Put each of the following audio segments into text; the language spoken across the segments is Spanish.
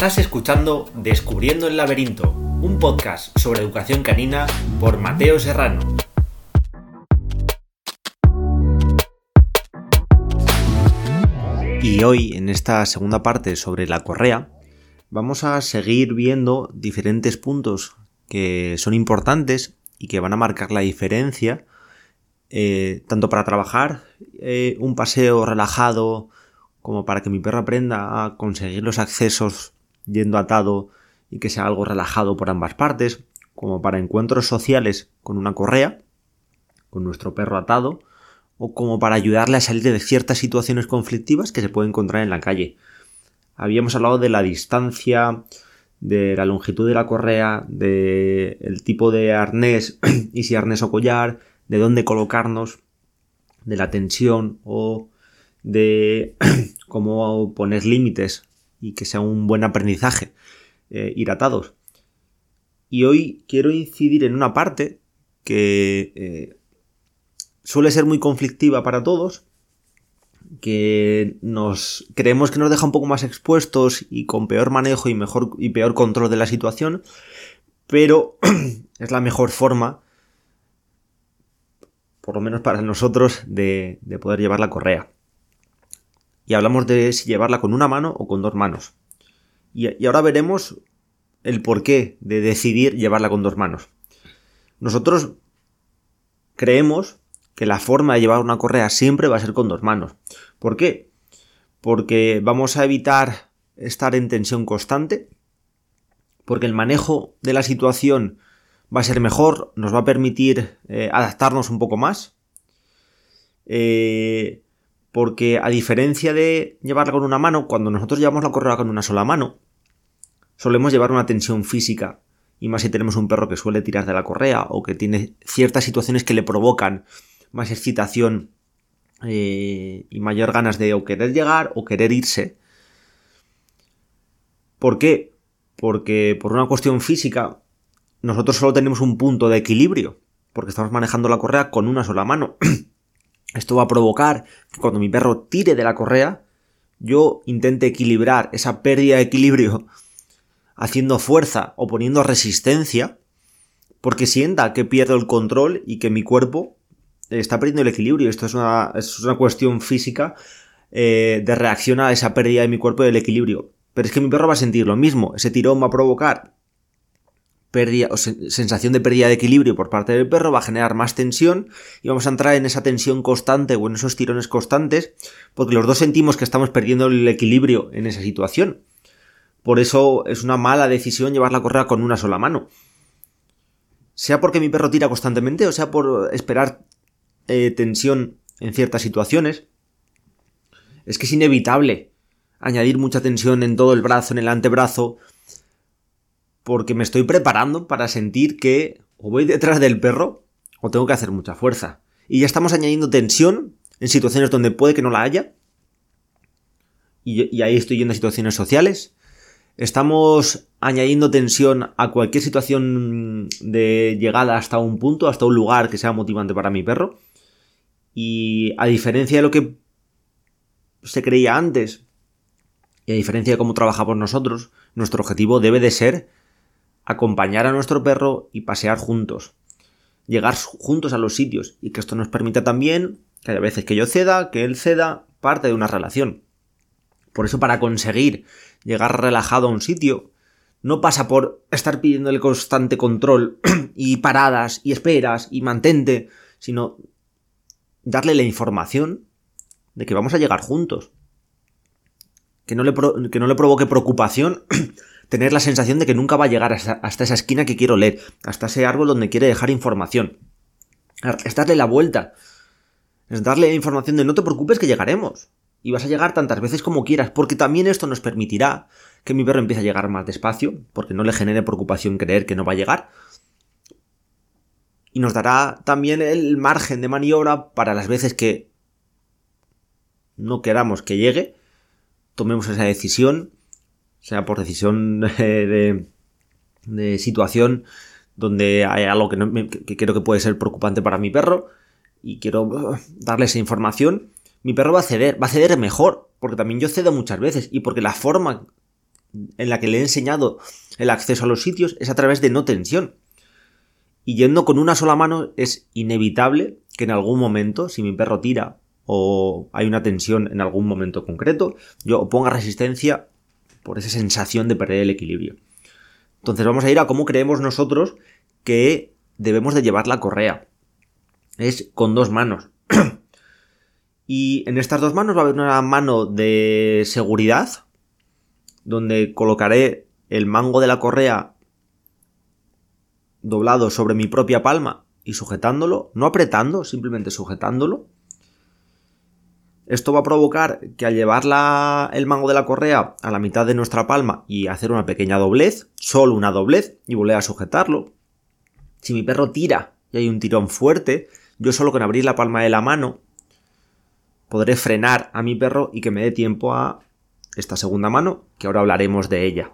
Estás escuchando Descubriendo el laberinto, un podcast sobre educación canina por Mateo Serrano. Y hoy, en esta segunda parte sobre la correa, vamos a seguir viendo diferentes puntos que son importantes y que van a marcar la diferencia, eh, tanto para trabajar eh, un paseo relajado como para que mi perro aprenda a conseguir los accesos yendo atado y que sea algo relajado por ambas partes, como para encuentros sociales con una correa, con nuestro perro atado, o como para ayudarle a salir de ciertas situaciones conflictivas que se puede encontrar en la calle. Habíamos hablado de la distancia, de la longitud de la correa, de el tipo de arnés y si arnés o collar, de dónde colocarnos, de la tensión o de cómo poner límites y que sea un buen aprendizaje eh, ir atados. Y hoy quiero incidir en una parte que eh, suele ser muy conflictiva para todos, que nos creemos que nos deja un poco más expuestos y con peor manejo y mejor y peor control de la situación, pero es la mejor forma, por lo menos para nosotros, de, de poder llevar la correa. Y hablamos de si llevarla con una mano o con dos manos. Y, y ahora veremos el porqué de decidir llevarla con dos manos. Nosotros creemos que la forma de llevar una correa siempre va a ser con dos manos. ¿Por qué? Porque vamos a evitar estar en tensión constante, porque el manejo de la situación va a ser mejor, nos va a permitir eh, adaptarnos un poco más, eh, porque a diferencia de llevarla con una mano, cuando nosotros llevamos la correa con una sola mano, solemos llevar una tensión física, y más si tenemos un perro que suele tirar de la correa o que tiene ciertas situaciones que le provocan más excitación eh, y mayor ganas de o querer llegar o querer irse. ¿Por qué? Porque por una cuestión física nosotros solo tenemos un punto de equilibrio, porque estamos manejando la correa con una sola mano. Esto va a provocar que cuando mi perro tire de la correa, yo intente equilibrar esa pérdida de equilibrio haciendo fuerza o poniendo resistencia, porque sienta que pierdo el control y que mi cuerpo está perdiendo el equilibrio. Esto es una, es una cuestión física eh, de reacción a esa pérdida de mi cuerpo del equilibrio. Pero es que mi perro va a sentir lo mismo. Ese tirón va a provocar pérdida o sensación de pérdida de equilibrio por parte del perro, va a generar más tensión y vamos a entrar en esa tensión constante o en esos tirones constantes porque los dos sentimos que estamos perdiendo el equilibrio en esa situación. Por eso es una mala decisión llevar la correa con una sola mano. Sea porque mi perro tira constantemente o sea por esperar eh, tensión en ciertas situaciones, es que es inevitable añadir mucha tensión en todo el brazo, en el antebrazo, porque me estoy preparando para sentir que o voy detrás del perro o tengo que hacer mucha fuerza. Y ya estamos añadiendo tensión en situaciones donde puede que no la haya. Y, ahí estoy yendo a situaciones sociales. Estamos añadiendo tensión a cualquier situación de llegada hasta un punto, hasta un lugar que sea motivante para mi perro. Y a diferencia de lo que se creía antes, y a diferencia de cómo trabajamos nosotros, nuestro objetivo debe de ser acompañar a nuestro perro y pasear juntos. Llegar juntos a los sitios y que esto nos permita también que haya veces que yo ceda, que él ceda, parte de una relación. Por eso para conseguir llegar relajado a un sitio, no pasa por estar pidiendo el constante control y paradas y esperas y mantente, sino darle la información de que vamos a llegar juntos. Que no le, que no le provoque preocupación tener la sensación de que nunca va a llegar hasta, esa esquina que quiero leer, hasta ese árbol donde quiere dejar información. Es darle la vuelta. Es darle información de no te preocupes que llegaremos. Y vas a llegar tantas veces como quieras, porque también esto nos permitirá que mi perro empiece a llegar más despacio, porque no le genere preocupación creer que no va a llegar, y nos dará también el margen de maniobra para las veces que no queramos que llegue, tomemos esa decisión, sea por decisión de, situación donde hay algo que, creo que puede ser preocupante para mi perro y quiero uh, darle esa información, mi perro va a ceder, va a ceder mejor, porque también yo cedo muchas veces y porque la forma en la que le he enseñado el acceso a los sitios es a través de no tensión. Y yendo con una sola mano es inevitable que en algún momento, si mi perro tira o hay una tensión en algún momento concreto, yo ponga resistencia por esa sensación de perder el equilibrio. Entonces vamos a ir a cómo creemos nosotros que debemos de llevar la correa. Es con dos manos. y en estas dos manos va a haber una mano de seguridad, donde colocaré el mango de la correa doblado sobre mi propia palma y sujetándolo, no apretando, simplemente sujetándolo. Esto va a provocar que al llevar el mango de la correa a la mitad de nuestra palma y hacer una pequeña doblez, solo una doblez, y volver a sujetarlo. Si mi perro tira y hay un tirón fuerte, yo solo con abrir la palma de la mano podré frenar a mi perro y que me dé tiempo a esta segunda mano, que ahora hablaremos de ella.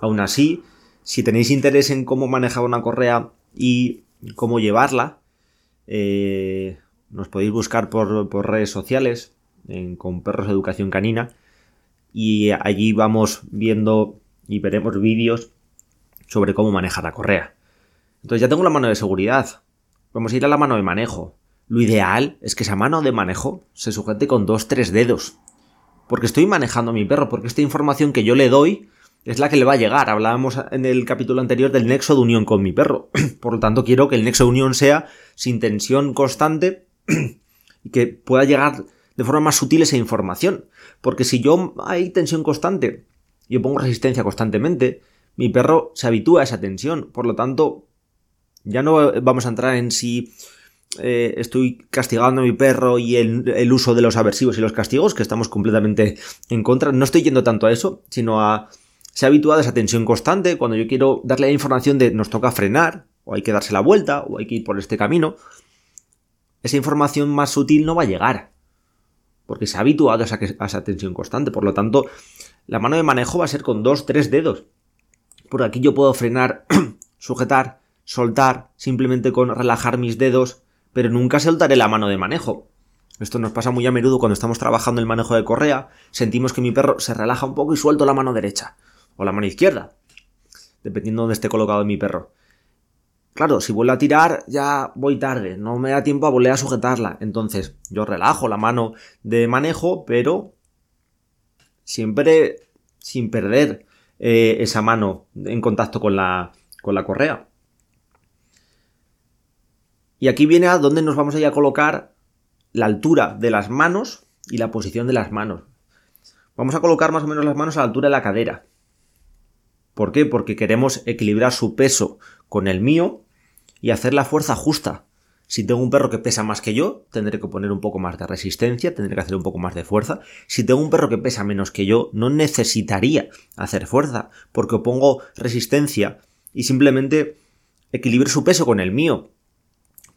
Aún así, si tenéis interés en cómo manejar una correa y cómo llevarla, eh, nos podéis buscar por, redes sociales con Perros Educación Canina y allí vamos viendo y veremos vídeos sobre cómo manejar la correa. Entonces ya tengo la mano de seguridad. Vamos a ir a la mano de manejo. Lo ideal es que esa mano de manejo se sujete con dos, tres dedos porque estoy manejando a mi perro, porque esta información que yo le doy es la que le va a llegar. Hablábamos en el capítulo anterior del nexo de unión con mi perro. Por lo tanto, quiero que el nexo de unión sea sin tensión constante y que pueda llegar de forma más sutil esa información. Porque si yo hay tensión constante, y yo pongo resistencia constantemente, mi perro se habitúa a esa tensión. Por lo tanto, ya no vamos a entrar en si eh, estoy castigando a mi perro y el, uso de los aversivos y los castigos, que estamos completamente en contra. No estoy yendo tanto a eso, sino a... Se ha habituado a esa tensión constante cuando yo quiero darle la información de nos toca frenar, o hay que darse la vuelta, o hay que ir por este camino. Esa información más sutil no va a llegar. Porque se ha habituado a esa, tensión constante. Por lo tanto, la mano de manejo va a ser con dos, tres dedos. Por aquí yo puedo frenar, sujetar, soltar, simplemente con relajar mis dedos pero nunca soltaré la mano de manejo. Esto nos pasa muy a menudo cuando estamos trabajando el manejo de correa, sentimos que mi perro se relaja un poco y suelto la mano derecha o la mano izquierda, dependiendo de dónde esté colocado mi perro. Claro, si vuelvo a tirar ya voy tarde, no me da tiempo a volver a sujetarla. Entonces yo relajo la mano de manejo, pero siempre sin perder eh, esa mano en contacto con la, con la correa. Y aquí viene a dónde nos vamos a ir a colocar la altura de las manos y la posición de las manos. Vamos a colocar más o menos las manos a la altura de la cadera. ¿Por qué? Porque queremos equilibrar su peso con el mío y hacer la fuerza justa. Si tengo un perro que pesa más que yo, tendré que poner un poco más de resistencia, tendré que hacer un poco más de fuerza. Si tengo un perro que pesa menos que yo, no necesitaría hacer fuerza, porque pongo resistencia y simplemente equilibre su peso con el mío.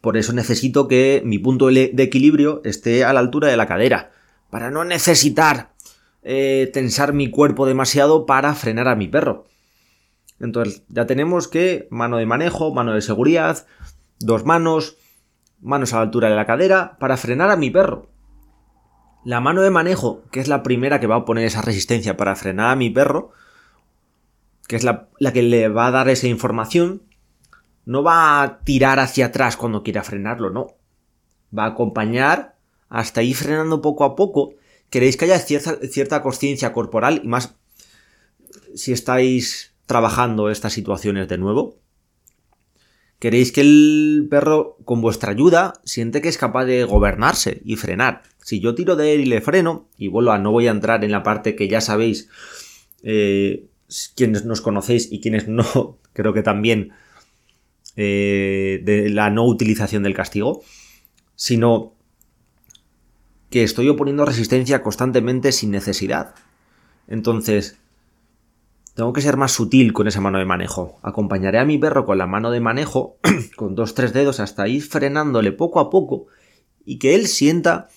Por eso necesito que mi punto de equilibrio esté a la altura de la cadera. Para no necesitar eh, tensar mi cuerpo demasiado para frenar a mi perro. Entonces ya tenemos que mano de manejo, mano de seguridad, dos manos, manos a la altura de la cadera para frenar a mi perro. La mano de manejo, que es la primera que va a poner esa resistencia para frenar a mi perro, que es la, la que le va a dar esa información, no va a tirar hacia atrás cuando quiera frenarlo, no. Va a acompañar hasta ir frenando poco a poco. Queréis que haya cierta, cierta conciencia corporal y más si estáis trabajando estas situaciones de nuevo. Queréis que el perro, con vuestra ayuda, siente que es capaz de gobernarse y frenar. Si yo tiro de él y le freno, y vuelvo a no voy a entrar en la parte que ya sabéis, eh, quienes nos conocéis y quienes no, creo que también eh, de la no utilización del castigo, sino que estoy oponiendo resistencia constantemente sin necesidad. Entonces, tengo que ser más sutil con esa mano de manejo. Acompañaré a mi perro con la mano de manejo, con dos, tres dedos, hasta ir frenándole poco a poco y que él sienta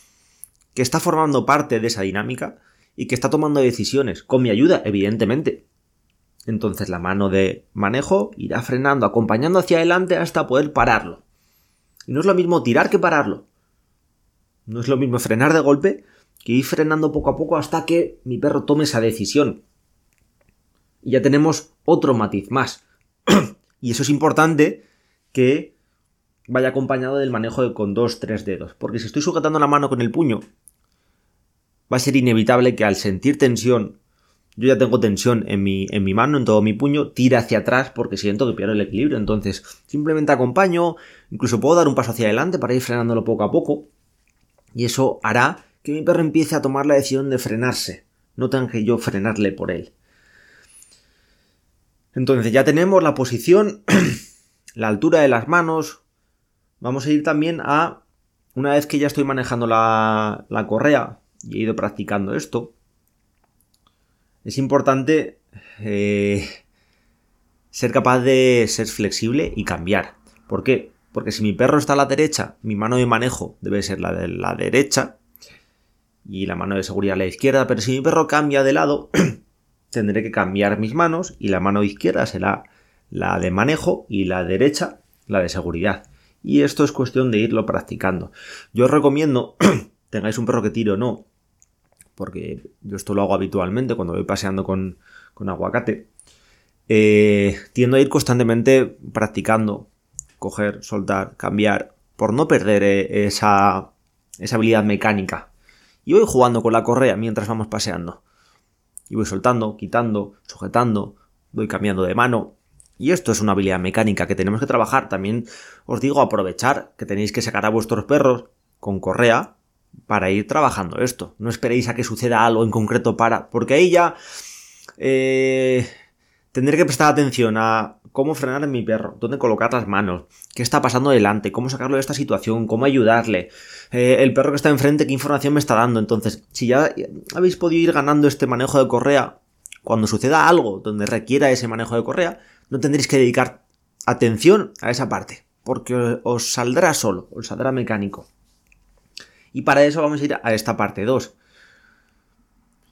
que está formando parte de esa dinámica y que está tomando decisiones, con mi ayuda, evidentemente. Entonces la mano de manejo irá frenando, acompañando hacia adelante hasta poder pararlo. Y no es lo mismo tirar que pararlo. No es lo mismo frenar de golpe que ir frenando poco a poco hasta que mi perro tome esa decisión. Y ya tenemos otro matiz más. y eso es importante que vaya acompañado del manejo con dos, tres dedos. Porque si estoy sujetando la mano con el puño, va a ser inevitable que al sentir tensión, yo ya tengo tensión en mi, en mi mano, en todo mi puño, tira hacia atrás porque siento que pierdo el equilibrio. Entonces, simplemente acompaño, incluso puedo dar un paso hacia adelante para ir frenándolo poco a poco. Y eso hará que mi perro empiece a tomar la decisión de frenarse. No tenga que yo frenarle por él. Entonces ya tenemos la posición, la altura de las manos. Vamos a ir también a, una vez que ya estoy manejando la, la correa y he ido practicando esto, es importante eh, ser capaz de ser flexible y cambiar. ¿Por qué? Porque si mi perro está a la derecha, mi mano de manejo debe ser la de la derecha y la mano de seguridad a la izquierda, pero si mi perro cambia de lado, tendré que cambiar mis manos y la mano izquierda será la de manejo y la derecha la de seguridad. Y esto es cuestión de irlo practicando. Yo os recomiendo, tengáis un perro que tire o no, porque yo esto lo hago habitualmente cuando voy paseando con, aguacate, eh, tiendo a ir constantemente practicando, coger, soltar, cambiar, por no perder eh, esa, esa habilidad mecánica. Y voy jugando con la correa mientras vamos paseando. Y voy soltando, quitando, sujetando, voy cambiando de mano. Y esto es una habilidad mecánica que tenemos que trabajar. También os digo aprovechar que tenéis que sacar a vuestros perros con correa para ir trabajando esto. No esperéis a que suceda algo en concreto para. Porque ahí ya. Eh, tendré que prestar atención a cómo frenar a mi perro, dónde colocar las manos, qué está pasando delante, cómo sacarlo de esta situación, cómo ayudarle, eh, el perro que está enfrente, qué información me está dando. Entonces, si ya habéis podido ir ganando este manejo de correa, cuando suceda algo donde requiera ese manejo de correa, no tendréis que dedicar atención a esa parte, porque os saldrá solo, os saldrá mecánico. Y para eso vamos a ir a esta parte 2.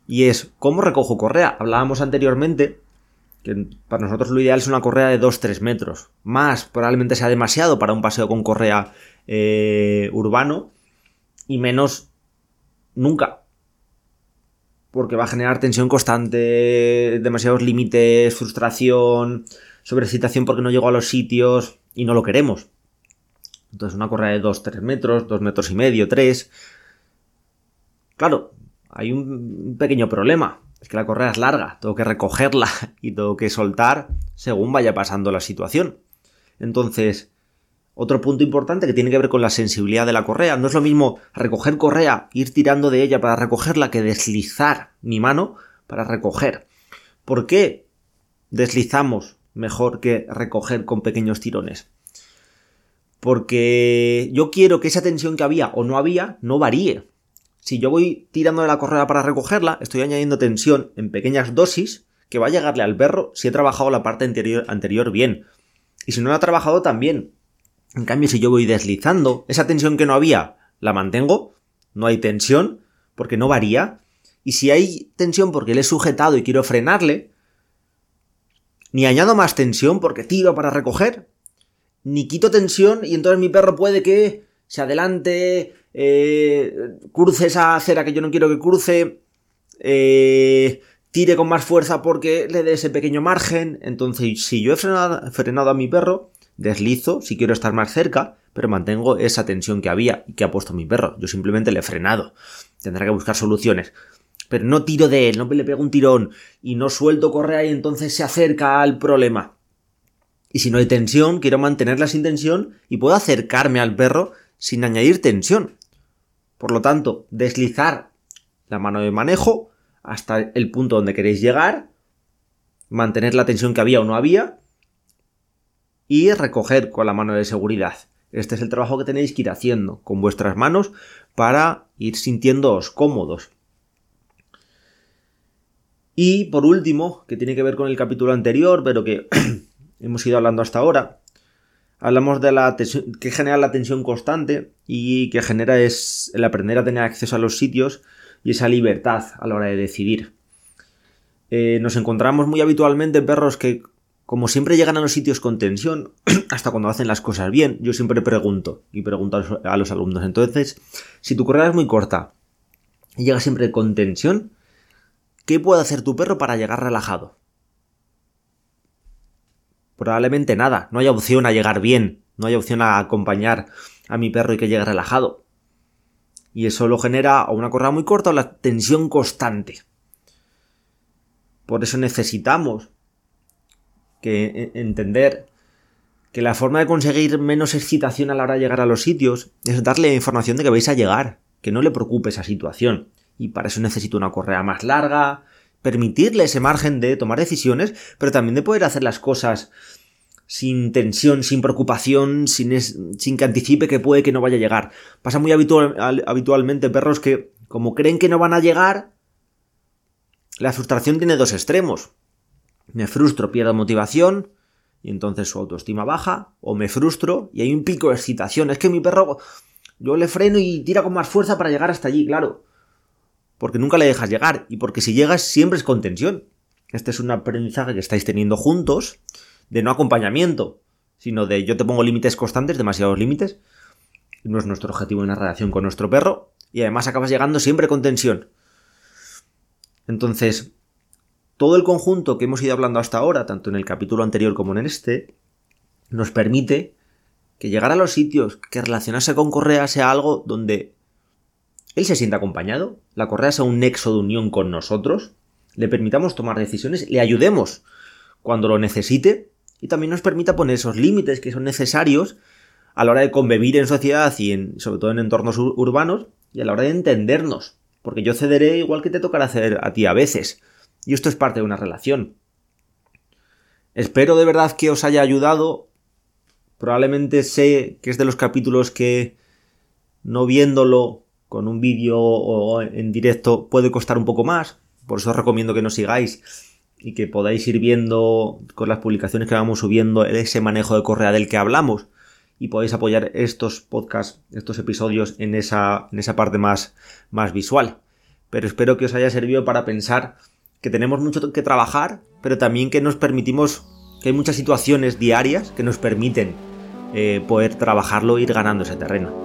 Y es, ¿cómo recojo correa? Hablábamos anteriormente que para nosotros lo ideal es una correa de 2-3 metros. Más probablemente sea demasiado para un paseo con correa eh, urbano y menos nunca. Porque va a generar tensión constante, demasiados límites, frustración, sobrecitación porque no llego a los sitios y no lo queremos. Entonces una correa de 2-3 metros, 2 metros y medio, 3. Claro, hay un pequeño problema. Es que la correa es larga, tengo que recogerla y tengo que soltar según vaya pasando la situación. Entonces, otro punto importante que tiene que ver con la sensibilidad de la correa. No es lo mismo recoger correa, ir tirando de ella para recogerla, que deslizar mi mano para recoger. ¿Por qué deslizamos mejor que recoger con pequeños tirones? porque yo quiero que esa tensión que había o no había no varíe. Si yo voy tirando de la correa para recogerla, estoy añadiendo tensión en pequeñas dosis que va a llegarle al perro si he trabajado la parte anterior, anterior bien. Y si no la he trabajado también. En cambio, si yo voy deslizando, esa tensión que no había, la mantengo, no hay tensión, porque no varía. Y si hay tensión porque le he sujetado y quiero frenarle, ni añado más tensión porque tiro para recoger, ni quito tensión y entonces mi perro puede que se adelante, eh, cruce esa acera que yo no quiero que cruce, eh, tire con más fuerza porque le dé ese pequeño margen. Entonces, si yo he frenado, frenado a mi perro, deslizo si quiero estar más cerca, pero mantengo esa tensión que había y que ha puesto mi perro. Yo simplemente le he frenado. Tendrá que buscar soluciones. Pero no tiro de él, no le pego un tirón y no suelto correa y entonces se acerca al problema. Y si no hay tensión, quiero mantenerla sin tensión y puedo acercarme al perro sin añadir tensión. Por lo tanto, deslizar la mano de manejo hasta el punto donde queréis llegar, mantener la tensión que había o no había y recoger con la mano de seguridad. Este es el trabajo que tenéis que ir haciendo con vuestras manos para ir sintiéndoos cómodos. Y por último, que tiene que ver con el capítulo anterior, pero que hemos ido hablando hasta ahora. Hablamos de la tensión, que genera la tensión constante y que genera es el aprender a tener acceso a los sitios y esa libertad a la hora de decidir. Eh, nos encontramos muy habitualmente perros que como siempre llegan a los sitios con tensión, hasta cuando hacen las cosas bien, yo siempre pregunto y pregunto a los alumnos. Entonces, si tu correa es muy corta y llega siempre con tensión, ¿qué puede hacer tu perro para llegar relajado? Probablemente nada, no hay opción a llegar bien, no hay opción a acompañar a mi perro y que llegue relajado. Y eso lo genera o una correa muy corta o la tensión constante. Por eso necesitamos que e, entender que la forma de conseguir menos excitación a la hora de llegar a los sitios es darle información de que vais a llegar, que no le preocupe esa situación. Y para eso necesito una correa más larga, permitirle ese margen de tomar decisiones, pero también de poder hacer las cosas sin tensión, sin preocupación, sin, sin que anticipe que puede que no vaya a llegar. Pasa muy habitualmente perros que, como creen que no van a llegar, la frustración tiene dos extremos. Me frustro, pierdo motivación, y entonces su autoestima baja, o me frustro y hay un pico de excitación. Es que mi perro, yo le freno y tira con más fuerza para llegar hasta allí, claro porque nunca le dejas llegar y porque si llegas siempre es con tensión. Este es un aprendizaje que estáis teniendo juntos, de no acompañamiento, sino de yo te pongo límites constantes, demasiados límites. No es nuestro objetivo en la relación con nuestro perro y además acabas llegando siempre con tensión. Entonces, todo el conjunto que hemos ido hablando hasta ahora, tanto en el capítulo anterior como en este, nos permite que llegar a los sitios, que relacionarse con Correa sea algo donde él se sienta acompañado, la correa sea un nexo de unión con nosotros, le permitamos tomar decisiones, le ayudemos cuando lo necesite y también nos permita poner esos límites que son necesarios a la hora de convivir en sociedad y en, sobre todo en entornos urbanos y a la hora de entendernos, porque yo cederé igual que te tocará ceder a ti a veces, y esto es parte de una relación. Espero de verdad que os haya ayudado. Probablemente sé que es de los capítulos que no viéndolo con un vídeo o en directo puede costar un poco más. Por eso os recomiendo que nos sigáis y que podáis ir viendo con las publicaciones que vamos subiendo ese manejo de correa del que hablamos y podéis apoyar estos podcasts, estos episodios en esa, en esa parte más, más visual. Pero espero que os haya servido para pensar que tenemos mucho que trabajar, pero también que nos permitimos, que hay muchas situaciones diarias que nos permiten eh, poder trabajarlo e ir ganando ese terreno.